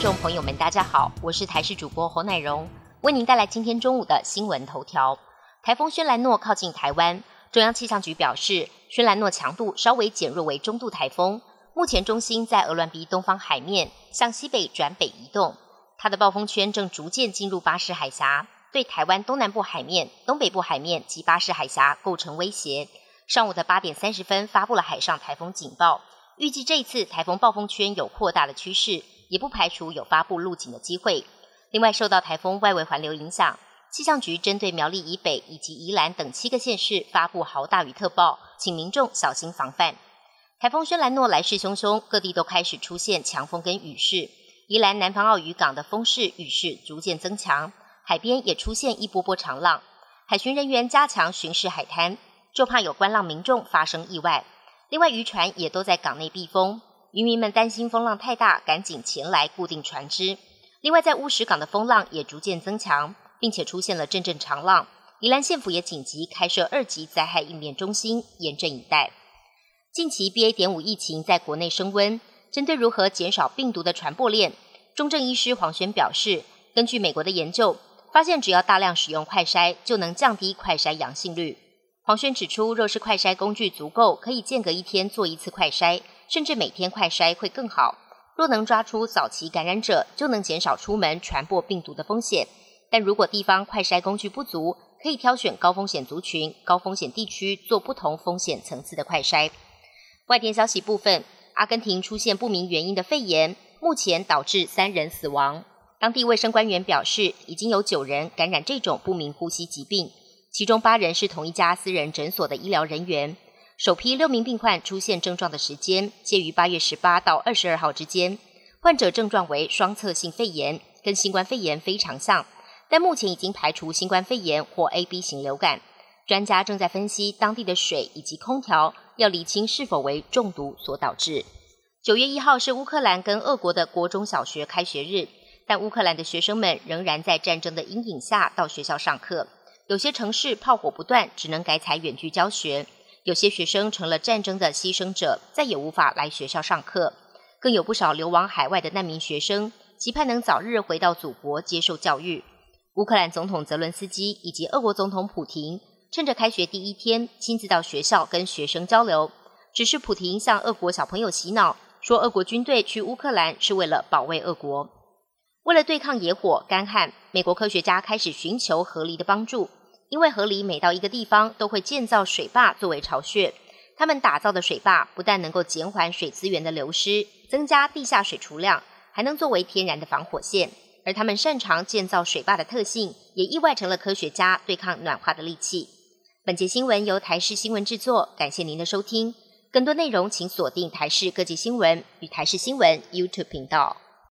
众朋友们，大家好，我是台视主播侯乃荣，为您带来今天中午的新闻头条。台风轩兰诺靠近台湾，中央气象局表示，轩兰诺强度稍微减弱为中度台风，目前中心在鹅銮鼻东方海面，向西北转北移动，它的暴风圈正逐渐进入巴士海峡，对台湾东南部海面、东北部海面及巴士海峡构成威胁。上午的八点三十分发布了海上台风警报，预计这次台风暴风圈有扩大的趋势，也不排除有发布路警的机会。另外，受到台风外围环流影响，气象局针对苗栗以北以及宜兰等七个县市发布豪大雨特报，请民众小心防范。台风轩兰诺来势汹汹，各地都开始出现强风跟雨势。宜兰南方澳渔港的风势雨势逐渐增强，海边也出现一波波长浪，海巡人员加强巡视海滩。就怕有观浪民众发生意外，另外渔船也都在港内避风，渔民们担心风浪太大，赶紧前来固定船只。另外，在乌石港的风浪也逐渐增强，并且出现了阵阵长浪。宜兰县府也紧急开设二级灾害应变中心，严阵以待。近期 BA. 点五疫情在国内升温，针对如何减少病毒的传播链，中正医师黄轩表示，根据美国的研究，发现只要大量使用快筛，就能降低快筛阳性率。黄轩指出，若是快筛工具足够，可以间隔一天做一次快筛，甚至每天快筛会更好。若能抓出早期感染者，就能减少出门传播病毒的风险。但如果地方快筛工具不足，可以挑选高风险族群、高风险地区做不同风险层次的快筛。外电消息部分，阿根廷出现不明原因的肺炎，目前导致三人死亡。当地卫生官员表示，已经有九人感染这种不明呼吸疾病。其中八人是同一家私人诊所的医疗人员。首批六名病患出现症状的时间介于八月十八到二十二号之间。患者症状为双侧性肺炎，跟新冠肺炎非常像，但目前已经排除新冠肺炎或 A B 型流感。专家正在分析当地的水以及空调，要厘清是否为中毒所导致。九月一号是乌克兰跟俄国的国中小学开学日，但乌克兰的学生们仍然在战争的阴影下到学校上课。有些城市炮火不断，只能改采远距教学；有些学生成了战争的牺牲者，再也无法来学校上课。更有不少流亡海外的难民学生，期盼能早日回到祖国接受教育。乌克兰总统泽伦斯基以及俄国总统普廷趁着开学第一天，亲自到学校跟学生交流。只是普廷向俄国小朋友洗脑，说俄国军队去乌克兰是为了保卫俄国。为了对抗野火、干旱，美国科学家开始寻求合理的帮助。因为河狸每到一个地方，都会建造水坝作为巢穴。他们打造的水坝不但能够减缓水资源的流失，增加地下水储量，还能作为天然的防火线。而他们擅长建造水坝的特性，也意外成了科学家对抗暖化的利器。本节新闻由台视新闻制作，感谢您的收听。更多内容请锁定台视各界新闻与台视新闻 YouTube 频道。